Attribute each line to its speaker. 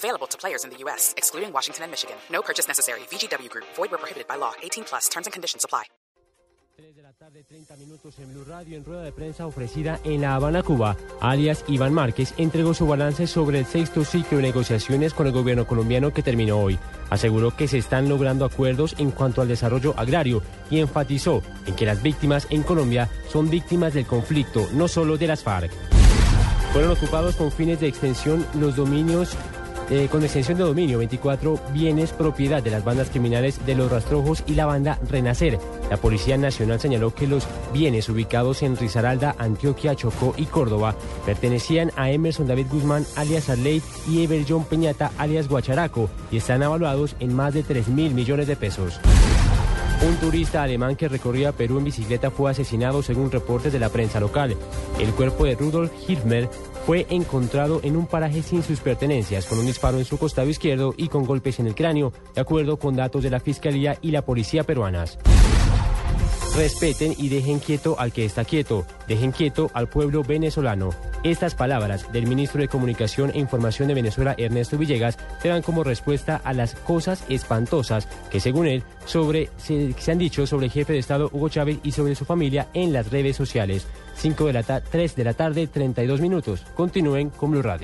Speaker 1: Available to players in the U.S., excluding Washington and Michigan. No purchase necessary. VGW Group. Void where prohibited by law. 18 plus. Terms and conditions apply.
Speaker 2: 3 de la tarde, 30 minutos en Blue Radio, en rueda de prensa ofrecida en La Habana, Cuba, alias Iván Márquez entregó su balance sobre el sexto ciclo de negociaciones con el gobierno colombiano que terminó hoy. Aseguró que se están logrando acuerdos en cuanto al desarrollo agrario y enfatizó en que las víctimas en Colombia son víctimas del conflicto, no solo de las FARC. Fueron ocupados con fines de extensión los dominios eh, con extensión de dominio 24 bienes propiedad de las bandas criminales de los Rastrojos y la banda Renacer. La Policía Nacional señaló que los bienes ubicados en Risaralda, Antioquia, Chocó y Córdoba pertenecían a Emerson David Guzmán alias Arley y Ever John Peñata alias Guacharaco y están evaluados en más de 3 mil millones de pesos. Un turista alemán que recorría Perú en bicicleta fue asesinado según reportes de la prensa local. El cuerpo de Rudolf Hilfmer fue encontrado en un paraje sin sus pertenencias, con un disparo en su costado izquierdo y con golpes en el cráneo, de acuerdo con datos de la Fiscalía y la Policía peruanas. Respeten y dejen quieto al que está quieto, dejen quieto al pueblo venezolano. Estas palabras del ministro de Comunicación e Información de Venezuela, Ernesto Villegas, se dan como respuesta a las cosas espantosas que, según él, sobre, se, han dicho sobre el jefe de Estado Hugo Chávez y sobre su familia en las redes sociales. 5 de la 3 de la tarde, 32 minutos. Continúen con Blue Radio.